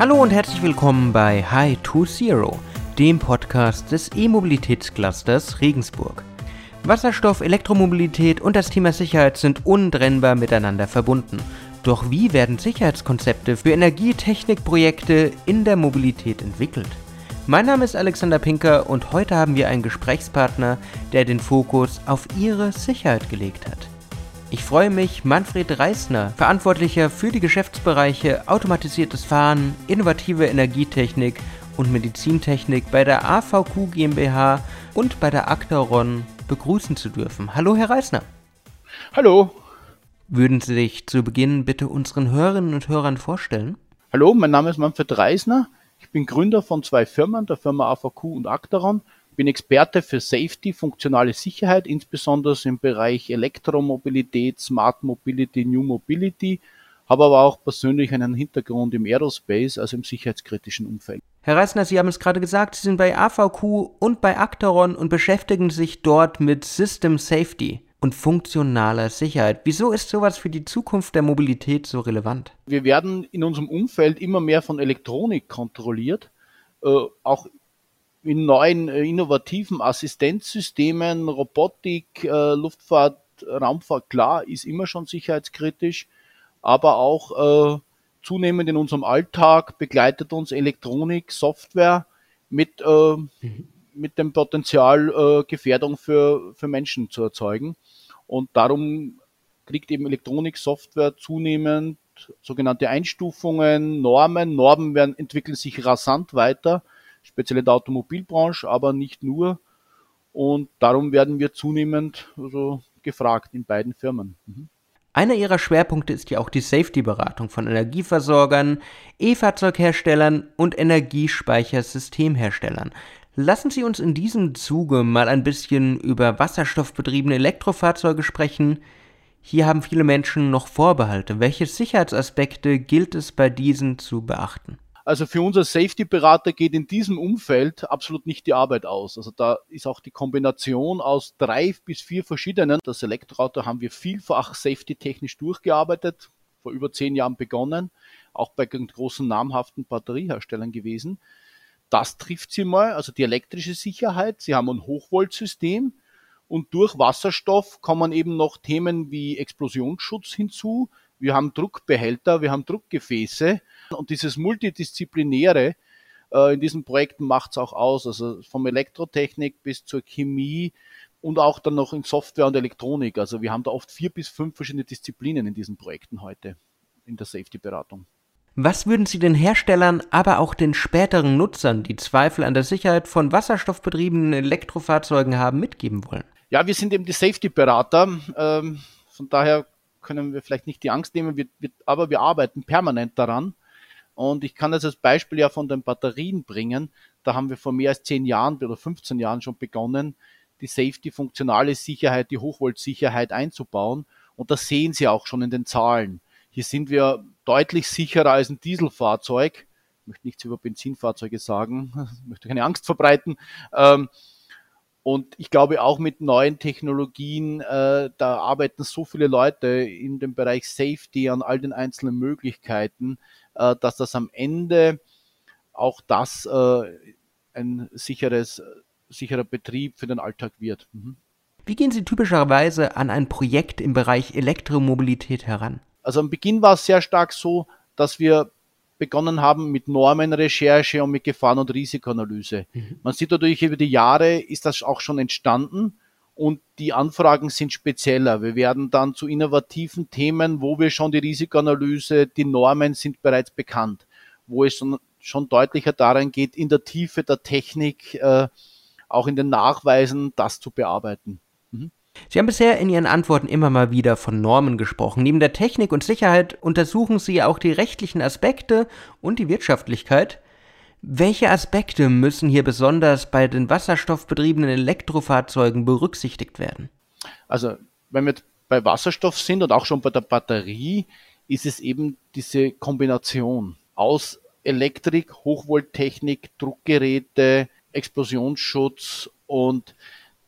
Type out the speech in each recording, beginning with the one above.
Hallo und herzlich willkommen bei High to Zero, dem Podcast des E-Mobilitätsclusters Regensburg. Wasserstoff, Elektromobilität und das Thema Sicherheit sind untrennbar miteinander verbunden. Doch wie werden Sicherheitskonzepte für Energietechnikprojekte in der Mobilität entwickelt? Mein Name ist Alexander Pinker und heute haben wir einen Gesprächspartner, der den Fokus auf Ihre Sicherheit gelegt hat. Ich freue mich, Manfred Reisner, Verantwortlicher für die Geschäftsbereiche automatisiertes Fahren, innovative Energietechnik und Medizintechnik bei der AVQ GmbH und bei der Actaron begrüßen zu dürfen. Hallo, Herr Reisner. Hallo. Würden Sie sich zu Beginn bitte unseren Hörerinnen und Hörern vorstellen? Hallo, mein Name ist Manfred Reisner. Ich bin Gründer von zwei Firmen, der Firma AVQ und Actaron bin Experte für Safety, funktionale Sicherheit, insbesondere im Bereich Elektromobilität, Smart Mobility, New Mobility, habe aber auch persönlich einen Hintergrund im Aerospace, also im sicherheitskritischen Umfeld. Herr Reisner, Sie haben es gerade gesagt, Sie sind bei AVQ und bei Actaron und beschäftigen sich dort mit System Safety und funktionaler Sicherheit. Wieso ist sowas für die Zukunft der Mobilität so relevant? Wir werden in unserem Umfeld immer mehr von Elektronik kontrolliert. Äh, auch in neuen äh, innovativen Assistenzsystemen, Robotik, äh, Luftfahrt, Raumfahrt, klar, ist immer schon sicherheitskritisch, aber auch äh, zunehmend in unserem Alltag begleitet uns Elektronik, Software mit, äh, mhm. mit dem Potenzial, äh, Gefährdung für, für Menschen zu erzeugen. Und darum kriegt eben Elektronik, Software zunehmend sogenannte Einstufungen, Normen. Normen werden, entwickeln sich rasant weiter speziell in der Automobilbranche, aber nicht nur. Und darum werden wir zunehmend also, gefragt in beiden Firmen. Mhm. Einer ihrer Schwerpunkte ist ja auch die Safety-Beratung von Energieversorgern, E-Fahrzeugherstellern und Energiespeichersystemherstellern. Lassen Sie uns in diesem Zuge mal ein bisschen über wasserstoffbetriebene Elektrofahrzeuge sprechen. Hier haben viele Menschen noch Vorbehalte. Welche Sicherheitsaspekte gilt es bei diesen zu beachten? Also für unser Safety-Berater geht in diesem Umfeld absolut nicht die Arbeit aus. Also da ist auch die Kombination aus drei bis vier verschiedenen. Das Elektroauto haben wir vielfach safety-technisch durchgearbeitet, vor über zehn Jahren begonnen, auch bei großen namhaften Batterieherstellern gewesen. Das trifft sie mal, also die elektrische Sicherheit. Sie haben ein Hochvoltsystem und durch Wasserstoff kommen eben noch Themen wie Explosionsschutz hinzu. Wir haben Druckbehälter, wir haben Druckgefäße und dieses Multidisziplinäre äh, in diesen Projekten macht es auch aus, also vom Elektrotechnik bis zur Chemie und auch dann noch in Software und Elektronik. Also wir haben da oft vier bis fünf verschiedene Disziplinen in diesen Projekten heute in der Safety-Beratung. Was würden Sie den Herstellern, aber auch den späteren Nutzern, die Zweifel an der Sicherheit von wasserstoffbetriebenen Elektrofahrzeugen haben, mitgeben wollen? Ja, wir sind eben die Safety-Berater. Ähm, von daher können wir vielleicht nicht die Angst nehmen, wir, wir, aber wir arbeiten permanent daran. Und ich kann das als Beispiel ja von den Batterien bringen. Da haben wir vor mehr als zehn Jahren oder 15 Jahren schon begonnen, die Safety, funktionale Sicherheit, die Hochvoltsicherheit einzubauen. Und das sehen Sie auch schon in den Zahlen. Hier sind wir deutlich sicherer als ein Dieselfahrzeug. Ich möchte nichts über Benzinfahrzeuge sagen, ich möchte keine Angst verbreiten. Ähm, und ich glaube auch mit neuen Technologien, äh, da arbeiten so viele Leute in dem Bereich Safety an all den einzelnen Möglichkeiten, äh, dass das am Ende auch das äh, ein sicheres, sicherer Betrieb für den Alltag wird. Mhm. Wie gehen Sie typischerweise an ein Projekt im Bereich Elektromobilität heran? Also am Beginn war es sehr stark so, dass wir begonnen haben mit Normenrecherche und mit Gefahren- und Risikoanalyse. Mhm. Man sieht natürlich über die Jahre ist das auch schon entstanden und die Anfragen sind spezieller. Wir werden dann zu innovativen Themen, wo wir schon die Risikoanalyse, die Normen sind bereits bekannt, wo es schon deutlicher daran geht, in der Tiefe der Technik, äh, auch in den Nachweisen, das zu bearbeiten. Mhm. Sie haben bisher in Ihren Antworten immer mal wieder von Normen gesprochen. Neben der Technik und Sicherheit untersuchen Sie auch die rechtlichen Aspekte und die Wirtschaftlichkeit. Welche Aspekte müssen hier besonders bei den wasserstoffbetriebenen Elektrofahrzeugen berücksichtigt werden? Also, wenn wir bei Wasserstoff sind und auch schon bei der Batterie, ist es eben diese Kombination aus Elektrik, Hochvolttechnik, Druckgeräte, Explosionsschutz und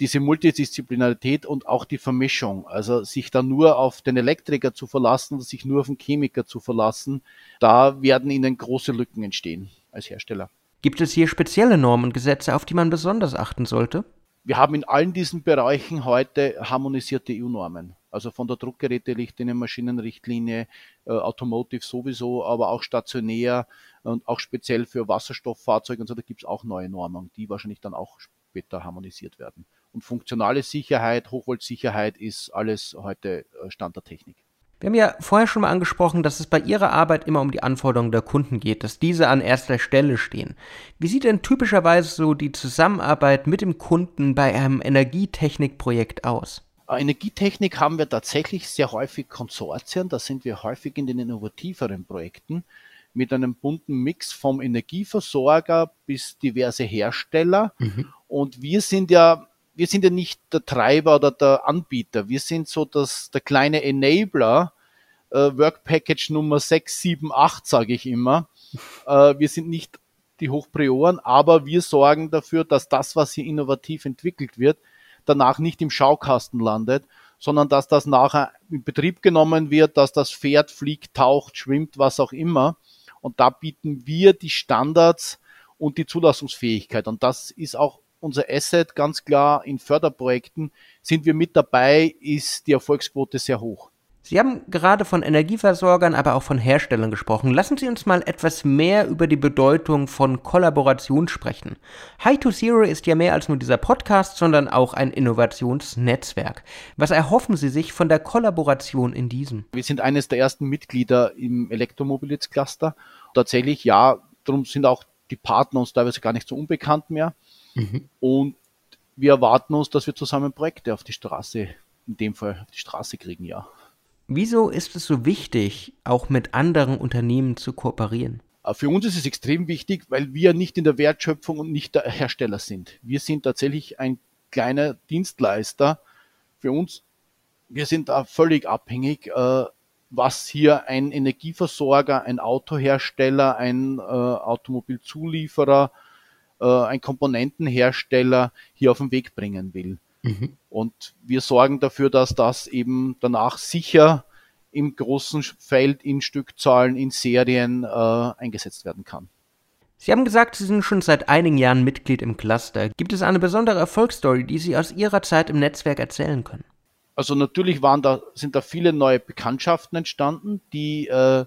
diese Multidisziplinarität und auch die Vermischung. Also sich da nur auf den Elektriker zu verlassen oder sich nur auf den Chemiker zu verlassen, da werden ihnen große Lücken entstehen als Hersteller. Gibt es hier spezielle Normen und Gesetze, auf die man besonders achten sollte? Wir haben in allen diesen Bereichen heute harmonisierte EU-Normen. Also von der Druckgerätelichtlinie, Maschinenrichtlinie, äh, Automotive sowieso, aber auch stationär und auch speziell für Wasserstofffahrzeuge und so, da gibt es auch neue Normen, die wahrscheinlich dann auch später harmonisiert werden. Und funktionale Sicherheit, Hochvoltsicherheit ist alles heute äh, Stand der Technik. Wir haben ja vorher schon mal angesprochen, dass es bei Ihrer Arbeit immer um die Anforderungen der Kunden geht, dass diese an erster Stelle stehen. Wie sieht denn typischerweise so die Zusammenarbeit mit dem Kunden bei einem Energietechnikprojekt aus? Äh, Energietechnik haben wir tatsächlich sehr häufig Konsortien, da sind wir häufig in den innovativeren Projekten mit einem bunten Mix vom Energieversorger bis diverse Hersteller. Mhm. Und wir sind ja wir sind ja nicht der Treiber oder der Anbieter. Wir sind so das, der kleine Enabler, äh, Work Package Nummer 6, 7, 8, sage ich immer. Äh, wir sind nicht die Hochprioren, aber wir sorgen dafür, dass das, was hier innovativ entwickelt wird, danach nicht im Schaukasten landet, sondern dass das nachher in Betrieb genommen wird, dass das Pferd fliegt, taucht, schwimmt, was auch immer. Und da bieten wir die Standards und die Zulassungsfähigkeit. Und das ist auch unser Asset ganz klar in Förderprojekten. Sind wir mit dabei, ist die Erfolgsquote sehr hoch. Sie haben gerade von Energieversorgern, aber auch von Herstellern gesprochen. Lassen Sie uns mal etwas mehr über die Bedeutung von Kollaboration sprechen. High to Zero ist ja mehr als nur dieser Podcast, sondern auch ein Innovationsnetzwerk. Was erhoffen Sie sich von der Kollaboration in diesem? Wir sind eines der ersten Mitglieder im Elektromobilitätscluster. Tatsächlich, ja, darum sind auch die Partner uns teilweise gar nicht so unbekannt mehr. Mhm. Und wir erwarten uns, dass wir zusammen Projekte auf die Straße, in dem Fall auf die Straße kriegen, ja. Wieso ist es so wichtig, auch mit anderen Unternehmen zu kooperieren? Äh, für uns ist es extrem wichtig, weil wir nicht in der Wertschöpfung und nicht der Hersteller sind. Wir sind tatsächlich ein kleiner Dienstleister. Für uns, wir sind da völlig abhängig, äh, was hier ein Energieversorger, ein Autohersteller, ein äh, Automobilzulieferer, äh, ein Komponentenhersteller hier auf den Weg bringen will. Mhm. Und wir sorgen dafür, dass das eben danach sicher im großen Feld in Stückzahlen, in Serien äh, eingesetzt werden kann. Sie haben gesagt, Sie sind schon seit einigen Jahren Mitglied im Cluster. Gibt es eine besondere Erfolgsstory, die Sie aus Ihrer Zeit im Netzwerk erzählen können? Also natürlich waren da, sind da viele neue Bekanntschaften entstanden, die, äh,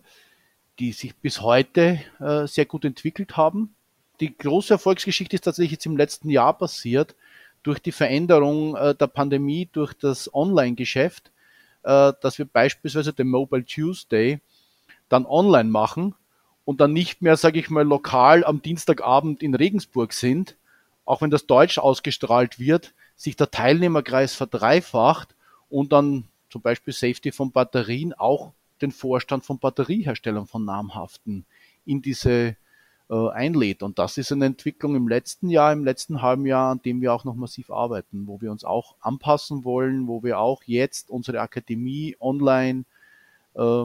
die sich bis heute äh, sehr gut entwickelt haben die große Erfolgsgeschichte ist tatsächlich jetzt im letzten Jahr passiert, durch die Veränderung äh, der Pandemie, durch das Online-Geschäft, äh, dass wir beispielsweise den Mobile Tuesday dann online machen und dann nicht mehr, sage ich mal, lokal am Dienstagabend in Regensburg sind, auch wenn das Deutsch ausgestrahlt wird, sich der Teilnehmerkreis verdreifacht und dann zum Beispiel Safety von Batterien auch den Vorstand von Batterieherstellern von namhaften in diese äh, einlädt. Und das ist eine Entwicklung im letzten Jahr, im letzten halben Jahr, an dem wir auch noch massiv arbeiten, wo wir uns auch anpassen wollen, wo wir auch jetzt unsere Akademie online äh,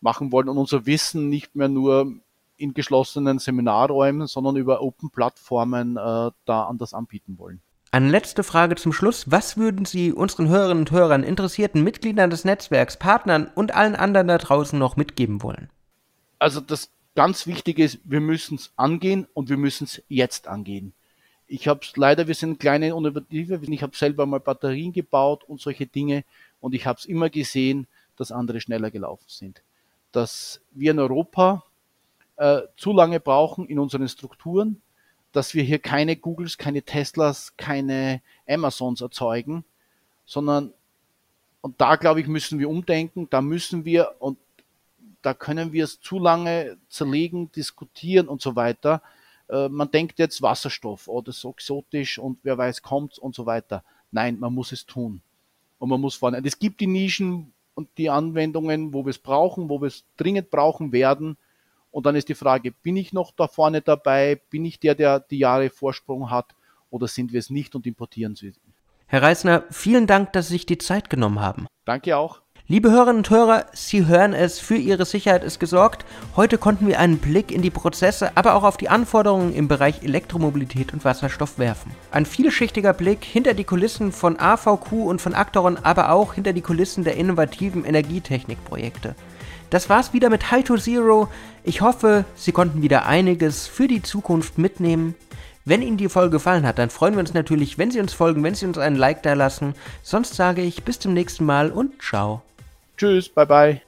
machen wollen und unser Wissen nicht mehr nur in geschlossenen Seminarräumen, sondern über Open-Plattformen äh, da anders anbieten wollen. Eine letzte Frage zum Schluss. Was würden Sie unseren Hörerinnen und Hörern, interessierten Mitgliedern des Netzwerks, Partnern und allen anderen da draußen noch mitgeben wollen? Also das ganz wichtig ist, wir müssen es angehen und wir müssen es jetzt angehen. Ich habe es leider, wir sind kleine Innovative, ich habe selber mal Batterien gebaut und solche Dinge und ich habe es immer gesehen, dass andere schneller gelaufen sind. Dass wir in Europa äh, zu lange brauchen in unseren Strukturen, dass wir hier keine Googles, keine Teslas, keine Amazons erzeugen, sondern und da glaube ich, müssen wir umdenken, da müssen wir, und da können wir es zu lange zerlegen, diskutieren und so weiter. Äh, man denkt jetzt Wasserstoff oder so exotisch und wer weiß kommt und so weiter. Nein, man muss es tun. Und man muss vorne. Es gibt die Nischen und die Anwendungen, wo wir es brauchen, wo wir es dringend brauchen werden. Und dann ist die Frage, bin ich noch da vorne dabei? Bin ich der, der die Jahre Vorsprung hat? Oder sind wir es nicht und importieren sie? Herr Reisner, vielen Dank, dass Sie sich die Zeit genommen haben. Danke auch. Liebe Hörerinnen und Hörer, Sie hören es, für Ihre Sicherheit ist gesorgt. Heute konnten wir einen Blick in die Prozesse, aber auch auf die Anforderungen im Bereich Elektromobilität und Wasserstoff werfen. Ein vielschichtiger Blick hinter die Kulissen von AVQ und von Actoron, aber auch hinter die Kulissen der innovativen Energietechnikprojekte. Das war's wieder mit High to Zero. Ich hoffe, Sie konnten wieder einiges für die Zukunft mitnehmen. Wenn Ihnen die Folge gefallen hat, dann freuen wir uns natürlich, wenn Sie uns folgen, wenn Sie uns einen Like da lassen. Sonst sage ich bis zum nächsten Mal und ciao. Tschüss, bye bye.